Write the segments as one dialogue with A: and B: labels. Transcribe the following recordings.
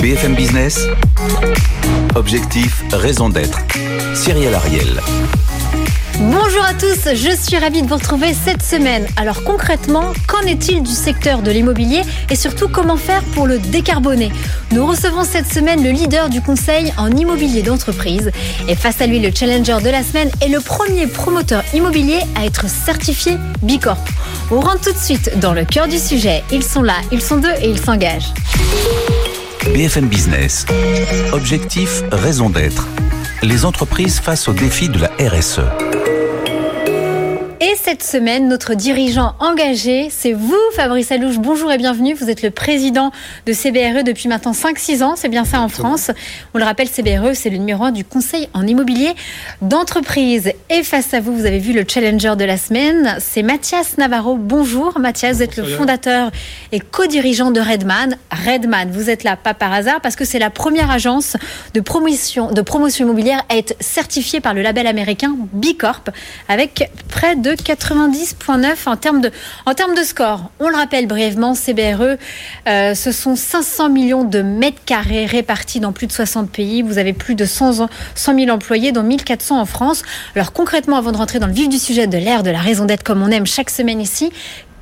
A: BFM Business, objectif, raison d'être. Cyril Ariel.
B: Bonjour à tous, je suis ravie de vous retrouver cette semaine. Alors concrètement, qu'en est-il du secteur de l'immobilier et surtout comment faire pour le décarboner? Nous recevons cette semaine le leader du conseil en immobilier d'entreprise et face à lui le challenger de la semaine est le premier promoteur immobilier à être certifié Bicorp. On rentre tout de suite dans le cœur du sujet. Ils sont là, ils sont deux et ils s'engagent.
A: BFM Business. Objectif, raison d'être. Les entreprises face aux défis de la RSE.
B: Et cette semaine, notre dirigeant engagé, c'est vous, Fabrice Alouche. Bonjour et bienvenue. Vous êtes le président de CBRE depuis maintenant 5-6 ans. C'est bien ça en France. On le rappelle, CBRE, c'est le numéro 1 du conseil en immobilier d'entreprise. Et face à vous, vous avez vu le challenger de la semaine. C'est Mathias Navarro. Bonjour, Mathias. Vous êtes le fondateur et co-dirigeant de Redman. Redman, vous êtes là pas par hasard parce que c'est la première agence de promotion, de promotion immobilière à être certifiée par le label américain Bicorp avec près de 90,9 en termes de en termes de score. On le rappelle brièvement, CBRE, euh, ce sont 500 millions de mètres carrés répartis dans plus de 60 pays. Vous avez plus de 100, 100 000 employés, dont 1400 en France. Alors concrètement, avant de rentrer dans le vif du sujet de l'ère de la raison d'être comme on aime chaque semaine ici,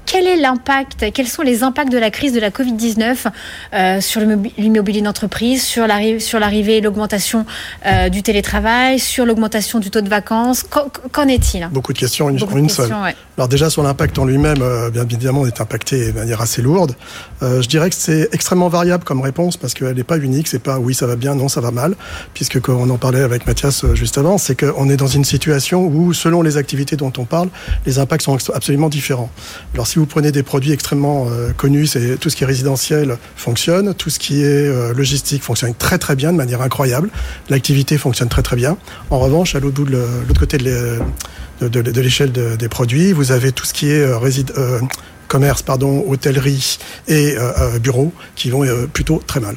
B: quel est l'impact, quels sont les impacts de la crise de la Covid-19 euh, sur l'immobilier d'entreprise, sur l'arrivée et l'augmentation euh, du télétravail, sur l'augmentation du taux de vacances? Qu'en est-il?
C: Beaucoup de questions, une, une seule. Alors déjà sur l'impact en lui-même, euh, bien évidemment, on est impacté de manière assez lourde. je dirais que c'est extrêmement variable comme réponse parce qu'elle n'est pas unique. C'est pas oui ça va bien, non ça va mal, puisque quand on en parlait avec Mathias juste avant, c'est qu'on est dans une situation où selon les activités dont on parle, les impacts sont absolument différents. Alors si vous prenez des produits extrêmement euh, connus, c'est tout ce qui est résidentiel fonctionne, tout ce qui est euh, logistique fonctionne très très bien, de manière incroyable. L'activité fonctionne très très bien. En revanche, à l'autre bout de l'autre côté de l'échelle des produits, vous avez tout ce qui est euh, commerce, hôtellerie et bureaux qui vont plutôt très mal.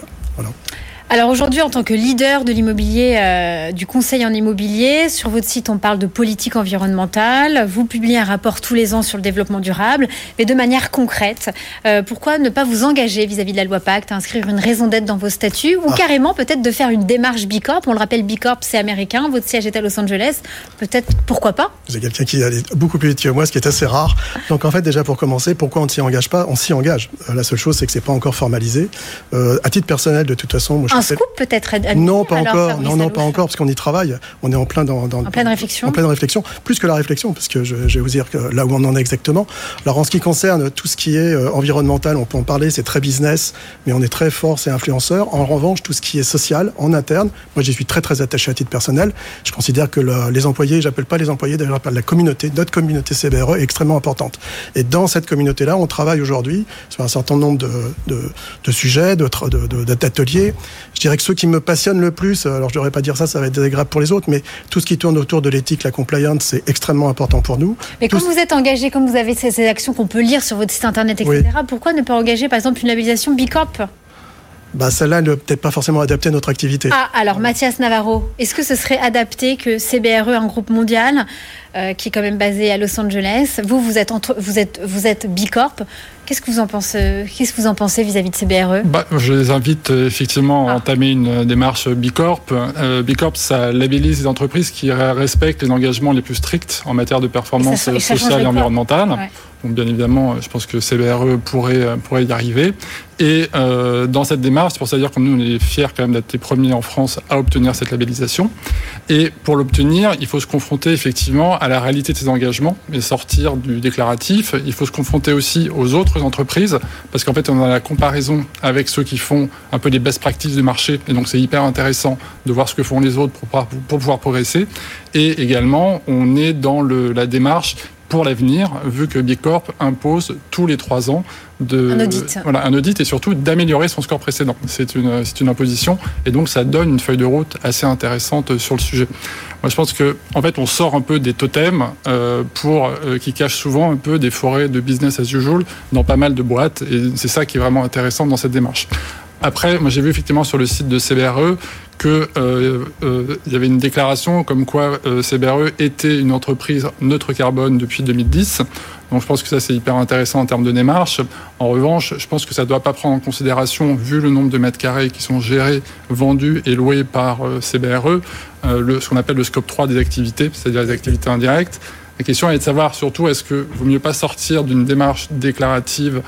B: Alors aujourd'hui, en tant que leader de l'immobilier, euh, du conseil en immobilier, sur votre site, on parle de politique environnementale. Vous publiez un rapport tous les ans sur le développement durable, mais de manière concrète. Euh, pourquoi ne pas vous engager vis-à-vis de la loi Pacte, à inscrire une raison d'être dans vos statuts, ou ah. carrément peut-être de faire une démarche Bicorp? On le rappelle, Bicorp, c'est américain. Votre siège est à Los Angeles. Peut-être, pourquoi pas?
C: Vous êtes quelqu'un qui allait beaucoup plus vite que moi, ce qui est assez rare. Donc en fait, déjà pour commencer, pourquoi on ne s'y engage pas? On s'y engage. Euh, la seule chose, c'est que c'est pas encore formalisé. à titre personnel, de toute façon, moi,
B: un scoop peut-être
C: Non, pas encore. Non, non, pas encore, parce qu'on y travaille. On est en plein dans,
B: en pleine réflexion.
C: En pleine réflexion, plus que la réflexion, parce que je, vais vous dire que là où on en est exactement. Alors en ce qui concerne tout ce qui est euh, environnemental, on peut en parler, c'est très business, mais on est très fort, c'est influenceur. En revanche, tout ce qui est social, en interne, moi j'y suis très très attaché à titre personnel. Je considère que les employés, j'appelle pas les employés, d'ailleurs j'appelle la communauté, notre communauté CBRE est extrêmement importante. Et dans cette communauté-là, on travaille aujourd'hui sur un certain nombre de, de, de sujets, d'ateliers. Je dirais que ceux qui me passionnent le plus, alors je ne devrais pas dire ça, ça va être désagréable pour les autres, mais tout ce qui tourne autour de l'éthique, la compliance, c'est extrêmement important pour nous.
B: Mais comme vous êtes engagé, comme vous avez ces, actions qu'on peut lire sur votre site internet, etc., pourquoi ne pas engager par exemple une labellisation Bicorp?
C: Bah, celle-là ne peut-être pas forcément adapter à notre activité.
B: Ah, alors Mathias Navarro, est-ce que ce serait adapté que CBRE, un groupe mondial, euh, qui est quand même basé à Los Angeles, vous, vous êtes, entre, vous êtes, vous êtes Bicorp, Qu'est-ce que vous en pensez Qu'est-ce que vous en pensez vis-à-vis de CBRE
D: bah, Je les invite euh, effectivement à ah. entamer une démarche Bicorp. Euh, Bicorp, ça labellise les entreprises qui respectent les engagements les plus stricts en matière de performance sociale et environnementale. Donc bien évidemment, je pense que CBRE pourrait, pourrait y arriver. Et euh, dans cette démarche, c'est pour ça dire que nous, on est fiers quand même d'être les premiers en France à obtenir cette labellisation. Et pour l'obtenir, il faut se confronter effectivement à la réalité de ces engagements et sortir du déclaratif. Il faut se confronter aussi aux autres entreprises parce qu'en fait, on a la comparaison avec ceux qui font un peu les best practices du marché. Et donc, c'est hyper intéressant de voir ce que font les autres pour pouvoir, pour pouvoir progresser. Et également, on est dans la démarche pour l'avenir, vu que Bicorp impose tous les trois ans de,
B: un audit.
D: Voilà, un audit et surtout d'améliorer son score précédent. C'est une, c'est une imposition et donc ça donne une feuille de route assez intéressante sur le sujet. Moi, je pense que en fait, on sort un peu des totems euh, pour euh, qui cachent souvent un peu des forêts de business as usual dans pas mal de boîtes et c'est ça qui est vraiment intéressant dans cette démarche. Après, moi j'ai vu effectivement sur le site de CBRE qu'il euh, euh, y avait une déclaration comme quoi euh, CBRE était une entreprise neutre carbone depuis 2010. Donc je pense que ça c'est hyper intéressant en termes de démarche. En revanche, je pense que ça ne doit pas prendre en considération, vu le nombre de mètres carrés qui sont gérés, vendus et loués par CBRE, ce qu'on appelle le scope 3 des activités, c'est-à-dire les activités indirectes. La question est de savoir surtout est-ce que vaut mieux pas sortir d'une démarche déclarative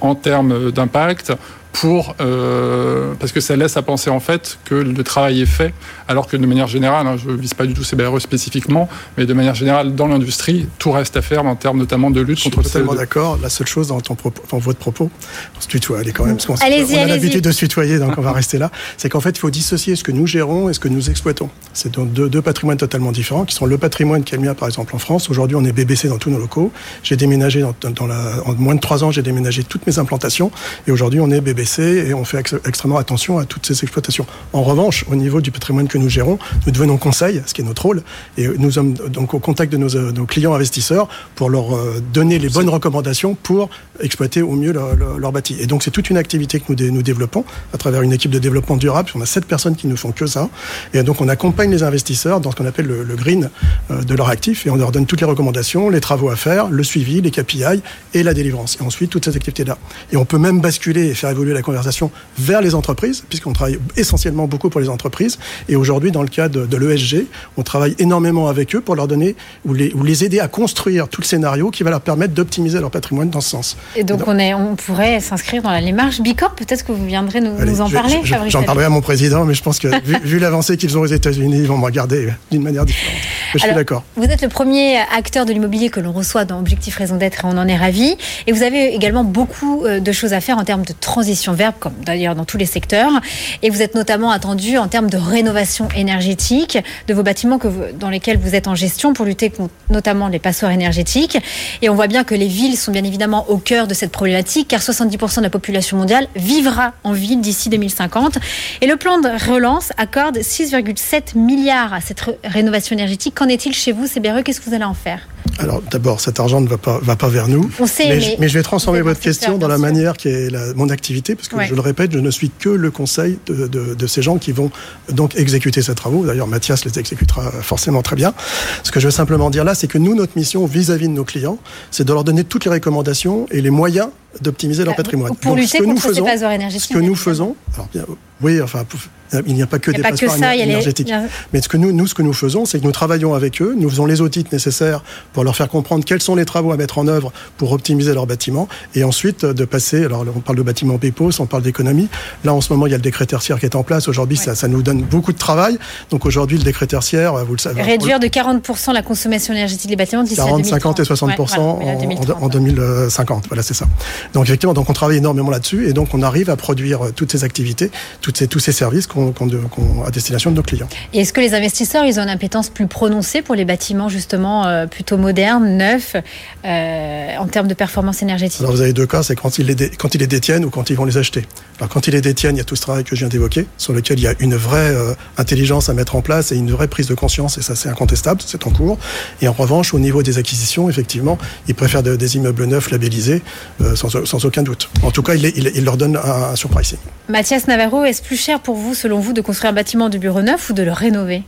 D: en termes d'impact pour euh, parce que ça laisse à penser en fait que le travail est fait, alors que de manière générale, hein, je ne vise pas du tout CBRE spécifiquement, mais de manière générale dans l'industrie, tout reste à faire en termes notamment de lutte contre.
C: Je suis totalement d'accord. La seule chose dans ton propos, dans votre propos, on se tutoie, allez quand même, parce qu'on a l'habitude de se tutoyer, donc on va rester là. C'est qu'en fait, il faut dissocier ce que nous gérons et ce que nous exploitons. C'est donc deux, deux, patrimoines totalement différents, qui sont le patrimoine qui est le mien, par exemple en France. Aujourd'hui, on est BBC dans tous nos locaux. J'ai déménagé dans, dans la, en moins de trois ans, j'ai déménagé toutes mes implantations, et aujourd'hui, on est BBC et on fait extrêmement attention à toutes ces exploitations. En revanche, au niveau du patrimoine que nous gérons, nous devenons conseil, ce qui est notre rôle, et nous sommes donc au contact de nos, nos clients investisseurs pour leur euh, donner les bonnes recommandations pour exploiter au mieux leur, leur, bâti. Et donc c'est toute une activité que nous, nous développons à travers une équipe de développement durable. On a sept personnes qui ne font que ça, et donc on accompagne les investisseurs dans ce qu'on appelle le, green euh, de leur actif, et on leur donne toutes les recommandations, les travaux à faire, le suivi, les KPI et la délivrance. Et ensuite toutes ces activités-là. Et on peut même basculer et faire évoluer la conversation vers les entreprises, puisqu'on travaille essentiellement beaucoup pour les entreprises. Et aujourd'hui, dans le cadre de, l'ESG, on travaille énormément avec eux pour leur donner ou les, ou les aider à construire tout le scénario qui va leur permettre d'optimiser leur patrimoine dans ce sens.
B: Et donc, on, est, on pourrait s'inscrire dans la démarche Bicorp. Peut-être que vous viendrez nous, nous en parler,
C: J'en parlerai à mon président, mais je pense que vu, l'avancée qu'ils ont aux États-Unis, ils vont me regarder d'une manière différente. je suis d'accord.
B: Vous êtes le premier acteur de l'immobilier que l'on reçoit dans Objectif Raison d'être et on en est ravi. Et vous avez également beaucoup euh, de choses à faire en termes de transition verte, comme d'ailleurs dans tous les secteurs. Et vous êtes notamment attendu en termes de rénovation énergétique de vos bâtiments que dans lesquels vous êtes en gestion pour lutter contre notamment les passoires énergétiques. Et on voit bien que les villes sont bien évidemment au cœur de cette problématique, car 70% de la population mondiale vivra en ville d'ici 2050. Et le plan de relance accorde 6,7 milliards à cette rénovation énergétique. Qu'en est-il chez vous, CBRE Qu'est-ce que vous allez en faire?
C: Alors d'abord, cet argent ne va pas, va pas vers nous.
B: On sait,
C: mais, mais, je vais transformer votre question dans la manière qui est la, mon activité, parce que je le répète, je ne suis que le conseil de, de, de, ces gens qui vont donc exécuter ces travaux. D'ailleurs, Mathias les exécutera forcément très bien. Ce que je veux simplement dire là, c'est que nous, notre mission vis-à-vis de nos clients, c'est de leur donner toutes les recommandations et les moyens d'optimiser leur bah, patrimoine.
B: Pour lutter contre ces passoires énergétiques.
C: Ce que nous faisons, alors bien, oui, enfin, il n'y a pas que des passoires énergétiques. Mais ce que nous, nous, ce que nous faisons, c'est que nous travaillons avec eux, nous faisons les audits nécessaires pour leur faire comprendre quels sont les travaux à mettre en œuvre pour optimiser leur bâtiment, et ensuite de passer. Alors, on parle de bâtiment PEPOS, on parle d'économie. Là, en ce moment, il y a le décret tertiaire qui est en place. Aujourd'hui, ça, ça, nous donne beaucoup de travail. Donc aujourd'hui, le décret tertiaire, vous le savez.
B: Réduire de 40% la consommation énergétique des bâtiments d'ici 40,
C: 50 et 60% en, 2050. Voilà, c'est ça. Donc effectivement, donc on travaille énormément là-dessus, et donc on arrive à produire toutes ces activités, toutes ces, tous ces services qu'on à destination de nos clients.
B: Et est-ce que les investisseurs, ils ont une impétence plus prononcée pour les bâtiments justement euh, plutôt modernes, neufs, euh, en termes de performance énergétique?
C: Alors vous avez deux cas, c'est quand ils, les quand ils les détiennent ou quand ils vont les acheter. Alors quand ils les détiennent, il y a tout ce travail que je viens d'évoquer, sur lequel il y a une vraie euh, intelligence à mettre en place et une vraie prise de conscience, et ça c'est incontestable, c'est en cours. Et en revanche, au niveau des acquisitions, effectivement, ils préfèrent des immeubles neufs labellisés, sans, sans, aucun doute. En tout cas, ils, leur donnent un, un surpricing.
B: Mathias Navarro, est-ce plus cher pour vous, selon vous, de construire un bâtiment de bureau neuf ou de le rénover?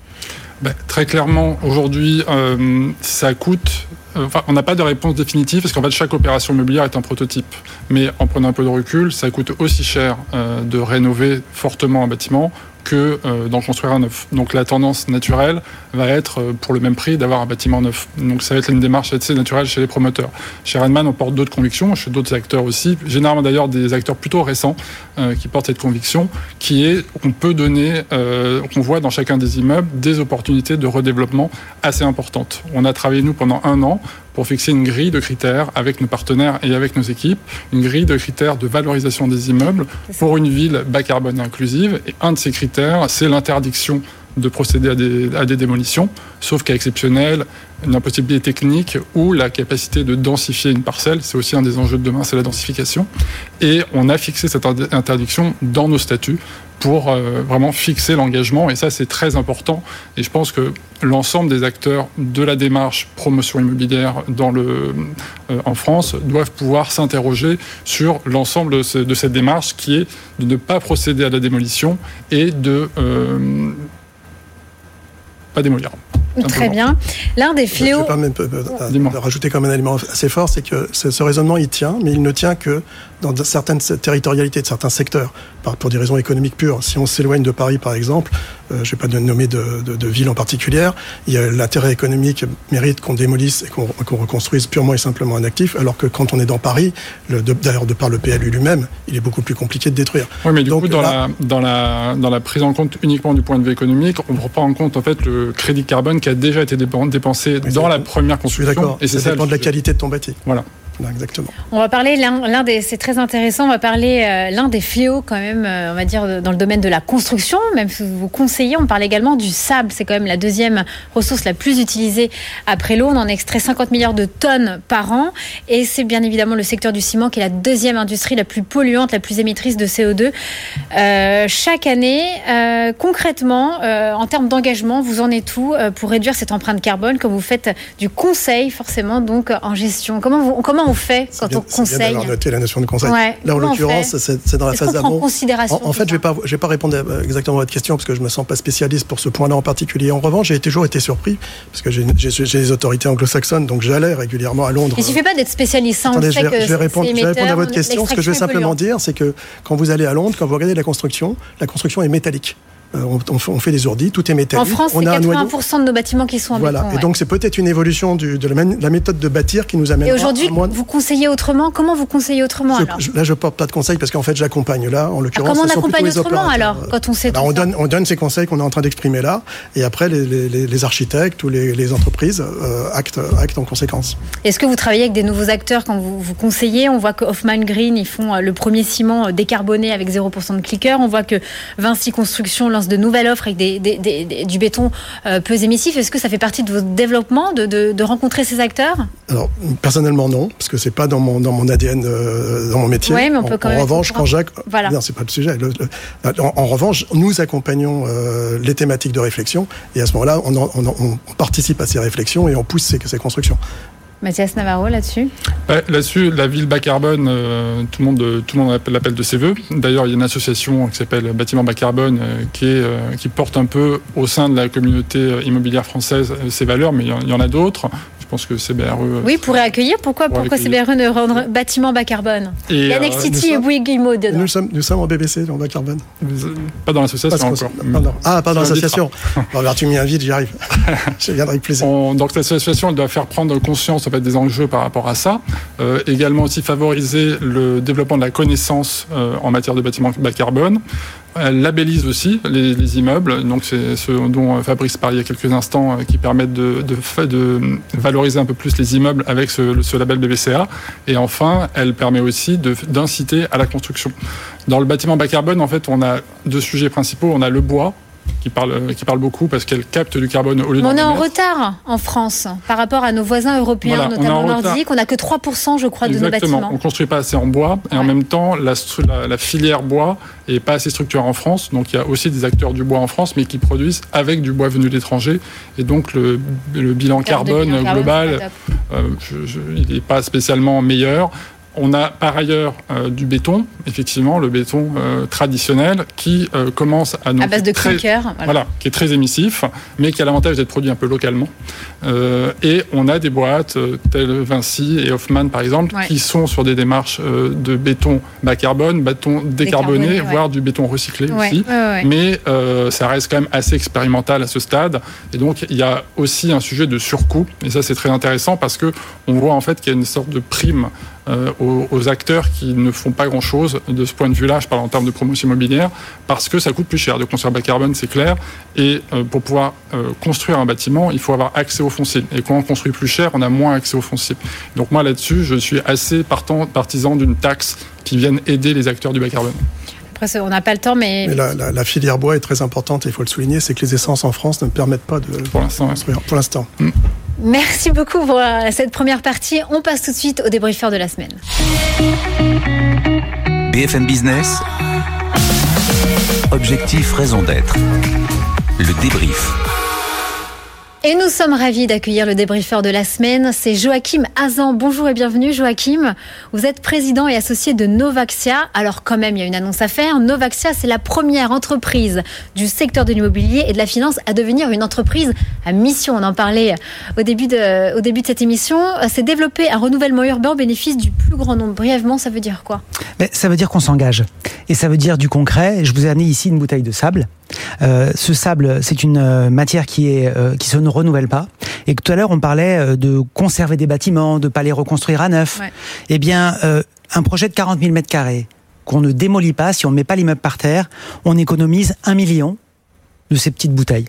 D: Ben, Très clairement, aujourd'hui, euh, ça coûte. Euh, enfin, on n'a pas de réponse définitive parce qu'en fait, chaque opération immobilière est un prototype. Mais en prenant un peu de recul, ça coûte aussi cher euh, de rénover fortement un bâtiment que euh, d'en construire un neuf. Donc la tendance naturelle va être euh, pour le même prix d'avoir un bâtiment neuf. Donc ça va être une démarche assez naturelle chez les promoteurs. Chez Redman, on porte d'autres convictions, chez d'autres acteurs aussi, généralement d'ailleurs des acteurs plutôt récents euh, qui portent cette conviction, qui est qu'on peut donner, qu'on voit dans chacun des immeubles des opportunités de redéveloppement assez importantes. On a travaillé nous pendant un an pour fixer une grille de critères avec nos partenaires et avec nos équipes, une grille de critères de valorisation des immeubles pour une ville bas carbone inclusive. Et un de ces critères, c'est l'interdiction de procéder à des, à des démolitions, sauf cas exceptionnel, une impossibilité technique ou la capacité de densifier une parcelle. C'est aussi un des enjeux de demain, c'est la densification. Et on a fixé cette interdiction dans nos statuts pour euh, vraiment fixer l'engagement. Et ça, c'est très important. Et je pense que l'ensemble des acteurs de la démarche promotion immobilière dans le, euh, en France doivent pouvoir s'interroger sur l'ensemble de, cette démarche qui est de ne pas procéder à la démolition et de euh, pas démolir.
B: Très bien. L'un des fléaux.
C: Je vais pas rajouter comme un élément assez fort, c'est que ce raisonnement il tient, mais il ne tient que dans certaines territorialités de certains secteurs, pour des raisons économiques pures. Si on s'éloigne de Paris, par exemple, euh, je ne vais pas nommer de, de, de, ville en a l'intérêt économique mérite qu'on démolisse et qu'on reconstruise purement et simplement un actif, alors que quand on est dans Paris, d'ailleurs de par le PLU lui-même, il est beaucoup plus compliqué de détruire.
D: Oui, mais du coup, dans, la, dans, la, dans la prise en compte uniquement du point de vue économique, on ne prend pas en compte en fait le crédit carbone qui a déjà été dépensé dans la première construction.
C: D'accord, et ça, ça dépend de la qualité de ton bâti.
D: Voilà
B: On va parler l'un des, c'est très intéressant. On va parler euh, l'un des fléaux quand même, euh, on va dire dans le domaine de la construction. Même si vous conseillez, on parle également du sable. C'est quand même la deuxième ressource la plus utilisée après l'eau. On en extrait 50 milliards de tonnes par an, et c'est bien évidemment le secteur du ciment qui est la deuxième industrie la plus polluante, la plus émettrice de CO2 euh, chaque année. concrètement, en termes d'engagement, vous en êtes où pour réduire cette empreinte carbone, quand vous faites du conseil forcément donc en gestion? Comment on fait quand on conseille
C: bien noté la notion de conseil. Là, en l'occurrence, c'est dans la phase d'amont. En, en, fait, je ne vais, pas, je vais pas répondre exactement à votre question parce que je ne me sens pas spécialiste pour ce point-là en particulier. En revanche, j'ai toujours été surpris parce que j'ai les autorités anglo-saxonnes, donc j'allais régulièrement à Londres.
B: Il ne suffit pas d'être spécialiste. Hein,
C: Attendez, je vais, je vais répondre, je vais répondre à votre question. Ce que je vais simplement dire, c'est que quand vous allez à Londres, quand vous regardez la construction, la construction est métallique. Euh, on, fait des ordi, tout est métallique.
B: En France, c'est 80% de nos bâtiments qui sont en
C: voilà.
B: béton.
C: Et donc, c'est peut-être une évolution de la, méthode de bâtir qui nous amène.
B: Et aujourd'hui, vous conseillez autrement? Comment vous conseillez autrement alors?
C: Là, je porte pas de conseils parce qu'en fait, j'accompagne là, en l'occurrence.
B: comment on accompagne autrement alors quand on sait
C: bah, on donne, on donne ces conseils qu'on est en train d'exprimer là, et après, les, architectes ou les, entreprises euh, actent, en conséquence.
B: Est-ce que vous travaillez avec des nouveaux acteurs quand vous, vous conseillez? On voit que Hoffman Green, ils font euh, le premier ciment décarboné avec 0% de clicker. On voit que Vinci Construction lance de nouvelles offres avec du béton euh, peu émissif. Est-ce que ça fait partie de votre développement de, rencontrer ces acteurs?
C: Alors, personnellement, non, parce que c'est pas dans mon, dans mon ADN, euh, dans mon métier.
B: Oui, mais on peut quand
C: en,
B: même.
C: En revanche, quand Jacques. Voilà. Non, c'est pas le sujet. en, revanche, nous accompagnons euh, les thématiques de réflexion et à ce moment-là, on, on, participe à ces réflexions et on pousse ces, ces constructions.
B: Mathias Navarro là-dessus
D: Là-dessus, la ville bas carbone, euh, tout le monde, tout le monde l'appelle de ses voeux. D'ailleurs, il y a une association qui s'appelle Bâtiment bas carbone euh, qui, euh, qui porte un peu au sein de la communauté immobilière française ces valeurs, mais il y en a d'autres. Je pense que CBRE.
B: Euh, oui, pourrait accueillir. Pourquoi, pourquoi CBRE ne rendre bâtiment bas carbone et Il y a Nextity et Bouygues dedans.
C: Nous sommes, nous sommes en BBC, dans bas carbone.
D: Pas dans l'association encore.
C: Ah, pas dans l'association. alors, tu m'y invites, j'y arrive. Je viendrai avec plaisir.
D: donc, l'association, elle doit faire prendre conscience en fait, des enjeux par rapport à ça. Euh, également aussi favoriser le développement de la connaissance euh, en matière de bâtiment bas carbone. Elle labellise aussi les, immeubles, donc c'est ce dont Fabrice parlait il y a quelques instants, euh, qui permettent de, de, valoriser un peu plus les immeubles avec ce, ce label BBCA. Et enfin, elle permet aussi d'inciter à la construction. Dans le bâtiment bas carbone, en fait, on a deux sujets principaux. On a le bois, qui parle, qui parle beaucoup parce qu'elle capte du carbone au lieu
B: On est en retard en France par rapport à nos voisins européens, notamment nordiques. On n'a que 3%, je crois, de nos bâtiments.
D: On ne construit pas assez en bois et en même temps, la, la, filière bois n'est pas assez structurée en France. Donc il y a aussi des acteurs du bois en France, mais qui produisent avec du bois venu de l'étranger. Et donc le, bilan carbone, global, euh, il n'est pas spécialement meilleur. On a par ailleurs euh, du béton, effectivement, le béton euh, traditionnel qui euh, commence à
B: nous. À base de
D: très, voilà. qui est très émissif, mais qui a l'avantage d'être produit un peu localement. et on a des boîtes telles Vinci et Hoffman, par exemple, qui sont sur des démarches de béton bas carbone, béton décarboné, voire du béton recyclé aussi. mais ça reste quand même assez expérimental à ce stade. Et donc, il y a aussi un sujet de surcoût. Et ça, c'est très intéressant parce que on voit en fait qu'il y a une sorte de prime euh, aux, acteurs qui ne font pas grand-chose de ce point de vue-là, je parle en termes de promotion immobilière, parce que ça coûte plus cher de construire bas carbone, c'est clair. Et euh, pour pouvoir euh, construire un bâtiment, il faut avoir accès au foncier. Et quand on construit plus cher, on a moins accès au foncier. Donc moi là-dessus, je suis assez partant, partisan d'une taxe qui vienne aider les acteurs du bas carbone.
B: Après, on n'a pas le temps, mais.
C: la, filière bois est très importante, et il faut le souligner, c'est que les essences en France ne permettent pas de
D: pour l'instant.
C: Pour l'instant. Mm.
B: Merci beaucoup pour euh, cette première partie. On passe tout de suite au débriefeur de la semaine.
A: BFM Business. Objectif, raison d'être. Le débrief.
B: Et nous sommes ravis d'accueillir le débriefeur de la semaine. C'est Joachim Azan. Bonjour et bienvenue Joachim. Vous êtes président et associé de Novaxia. Alors quand même, il y a une annonce à faire. Novaxia, c'est la première entreprise du secteur de l'immobilier et de la finance à devenir une entreprise à mission. On en parlait au début de, cette émission. C'est développer un renouvellement urbain au bénéfice du plus grand nombre. Brièvement, ça veut dire quoi?
E: Ça veut dire qu'on s'engage. Et ça veut dire du concret. Je vous ai amené ici une bouteille de sable. Euh, ce sable, c'est une euh, matière qui est euh, qui se ne renouvelle pas. Et tout à l'heure, on parlait de conserver des bâtiments, de pas les reconstruire à neuf. Eh bien, un projet de 40 000 mètres carrés qu'on ne démolit pas, si on ne met pas l'immeuble par terre, on économise un million de ces petites bouteilles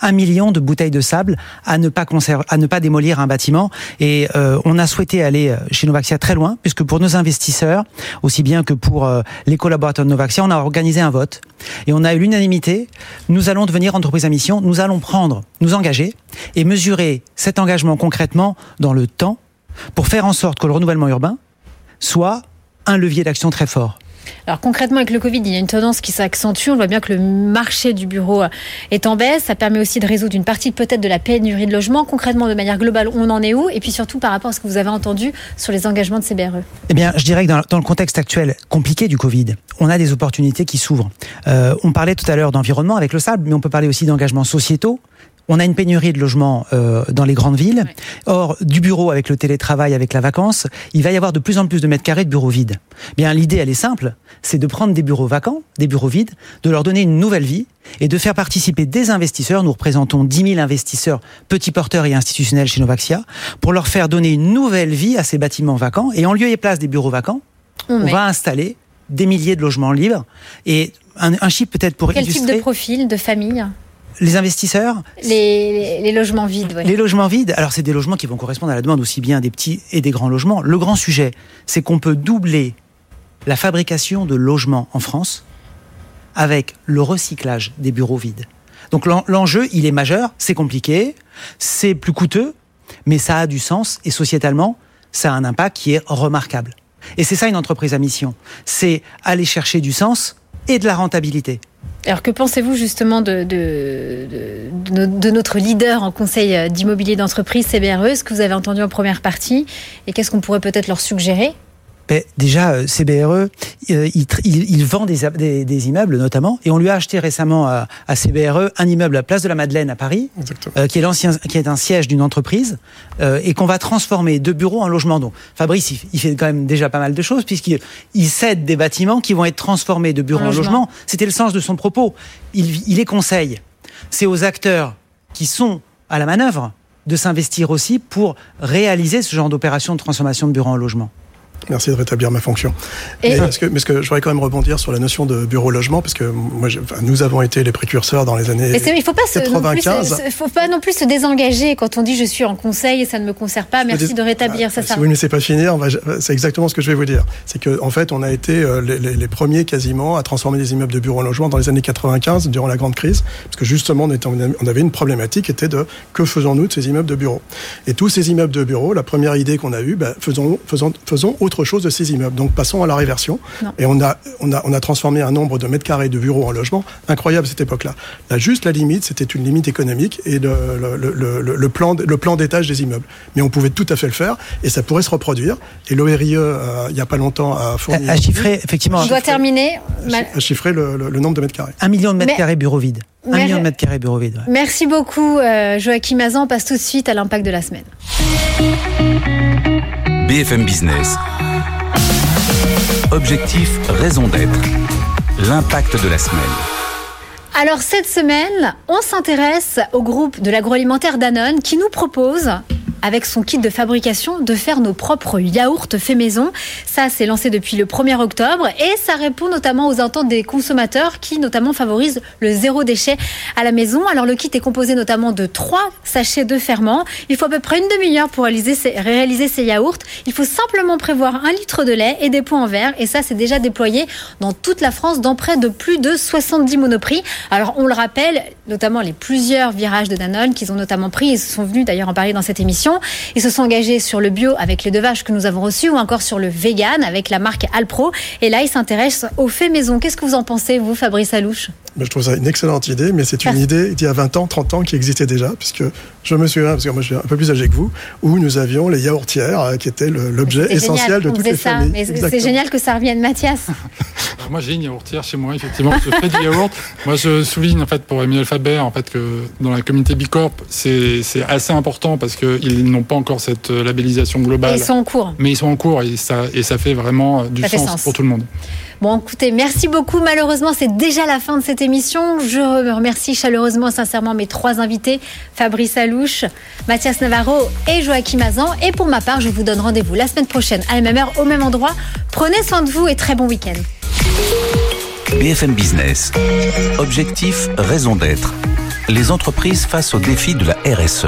E: un million de bouteilles de sable à ne pas conserver, à ne pas démolir un bâtiment. Et euh, on a souhaité aller euh, chez Novaxia très loin, puisque pour nos investisseurs, aussi bien que pour euh, les collaborateurs de Novaxia, on a organisé un vote et on a eu l'unanimité. Nous allons devenir entreprise à mission. Nous allons prendre, nous engager et mesurer cet engagement concrètement dans le temps pour faire en sorte que le renouvellement urbain soit un levier d'action très fort.
B: Alors concrètement, avec le Covid, il y a une tendance qui s'accentue. On voit bien que le marché du bureau est en baisse. Ça permet aussi de résoudre une partie peut-être de la pénurie de logement. Concrètement, de manière globale, on en est où? Et puis surtout par rapport à ce que vous avez entendu sur les engagements de CBRE.
E: Eh bien, je dirais que dans, le contexte actuel compliqué du Covid, on a des opportunités qui s'ouvrent. Euh, on parlait tout à l'heure d'environnement avec le sable, mais on peut parler aussi d'engagements sociétaux. On a une pénurie de logements euh, dans les grandes villes. Or, du bureau avec le télétravail, avec la vacance, il va y avoir de plus en plus de mètres carrés de bureaux vides. Bien, l'idée, elle est simple, c'est de prendre des bureaux vacants, des bureaux vides, de leur donner une nouvelle vie et de faire participer des investisseurs. Nous représentons 10 000 investisseurs, petits porteurs et institutionnels chez Novaxia, pour leur faire donner une nouvelle vie à ces bâtiments vacants. Et en lieu et place des bureaux vacants, on, va installer des milliers de logements libres. Et un, un chiffre peut-être pour
B: Quel type de profil, de famille?
E: Les investisseurs
B: les, logements vides.
E: Les logements vides, alors c'est des logements qui vont correspondre à la demande aussi bien des petits et des grands logements. Le grand sujet, c'est qu'on peut doubler la fabrication de logements en France avec le recyclage des bureaux vides. Donc l'enjeu, il est majeur, c'est compliqué, c'est plus coûteux, mais ça a du sens et sociétalement, ça a un impact qui est remarquable. Et c'est ça une entreprise à mission, c'est aller chercher du sens et de la rentabilité.
B: Alors que pensez-vous justement de, notre leader en conseil d'immobilier d'entreprise, CBRE, ce que vous avez entendu en première partie, et qu'est-ce qu'on pourrait peut-être leur suggérer?
E: Ben, déjà, euh, CBRE, euh, il, il, vend des, des, immeubles notamment, et on lui a acheté récemment à, à CBRE un immeuble à Place de la Madeleine à Paris, euh, qui est l'ancien, qui est un siège d'une entreprise, euh, et qu'on va transformer de bureaux en logement. Donc, Fabrice, il, fait quand même déjà pas mal de choses puisqu'il il cède des bâtiments qui vont être transformés de bureaux en, logement. C'était le sens de son propos. Il, il est conseil. C'est aux acteurs qui sont à la manœuvre de s'investir aussi pour réaliser ce genre d'opération de transformation de bureaux en logement.
C: Merci de rétablir ma fonction. mais, ce que, mais ce que je voudrais quand même rebondir sur la notion de bureau-logement, parce que moi, nous avons été les précurseurs dans les années mais il faut pas 95.
B: Il ne faut pas non plus se désengager quand on dit je suis en conseil et ça ne me concerne pas. Merci de rétablir ça.
C: Si vous ne laissez pas finir, c'est exactement ce que je vais vous dire. C'est qu'en en fait, on a été euh, les, les, premiers quasiment à transformer des immeubles de bureau-logement dans les années 95, durant la grande crise, parce que justement, on, était, on avait une problématique qui était de que faisons-nous de ces immeubles de bureau Et tous ces immeubles de bureau, la première idée qu'on a eue, bah, faisons, faisons, faisons autre chose de ces immeubles. Donc passons à la réversion. Et on a, on, a, on a transformé un nombre de mètres carrés de bureaux en logement incroyable à cette époque-là. Là, juste la limite, c'était une limite économique et le, le, le, le plan, le plan d'étage des immeubles. Mais on pouvait tout à fait le faire et ça pourrait se reproduire. Et l'ORIE, euh, il n'y a pas longtemps, a fourni...
E: A chiffré, effectivement...
B: Je dois terminer.
C: A chiffré le, nombre de mètres carrés.
E: Un million de mètres carrés bureaux vides. Un million de mètres carrés bureaux vides.
B: Merci beaucoup, euh, Joachim Mazan. On passe tout de suite à l'impact de la semaine.
A: BFM Business. Objectif, raison d'être. L'impact de la semaine.
B: Alors cette semaine, on s'intéresse au groupe de l'agroalimentaire Danone qui nous propose avec son kit de fabrication de faire nos propres yaourts faits maison. Ça, c'est lancé depuis le 1er octobre et ça répond notamment aux attentes des consommateurs qui notamment favorisent le zéro déchet à la maison. Alors le kit est composé notamment de trois sachets de ferment. Il faut à peu près une demi-heure pour réaliser ces, réaliser ces yaourts. Il faut simplement prévoir un litre de lait et des pots en verre et ça, c'est déjà déployé dans toute la France dans près de plus de 70 monoprix. Alors on le rappelle, notamment les plusieurs virages de Danone qu'ils ont notamment pris, ils sont venus d'ailleurs en parler dans cette émission. Ils se sont engagés sur le bio avec les deux vaches que nous avons reçues ou encore sur le vegan avec la marque Alpro. Et là, ils s'intéressent aux faits maison. Qu'est-ce que vous en pensez, vous, Fabrice Alouche?
C: Je trouve ça une excellente idée, mais c'est une idée d'il y a 20 ans, 30 ans qui existait déjà, puisque je me souviens, parce que moi je suis un peu plus âgé que vous, où nous avions les yaourtières, euh, qui étaient l'objet essentiel de toutes les ça. familles.
B: C'est génial que ça revienne, Mathias.
D: moi j'ai une yaourtière chez moi, effectivement, je fais du yaourt. Moi je souligne en fait pour Emmanuel Faber en fait que dans la communauté Bicorp, c'est assez important parce qu'ils n'ont pas encore cette euh, labellisation globale.
B: ils sont en cours.
D: Mais ils sont en cours et ça, et ça fait vraiment du sens pour tout le monde.
B: Bon, écoutez, merci beaucoup. Malheureusement, c'est déjà la fin de cette émission. Je remercie chaleureusement, sincèrement, mes trois invités, Fabrice Alouche, Mathias Navarro et Joachim Azan. Et pour ma part, je vous donne rendez-vous la semaine prochaine à la même heure, au même endroit. Prenez soin de vous et très bon week-end.
A: BFM Business. Objectif, raison d'être. Les entreprises face aux défis de la RSE.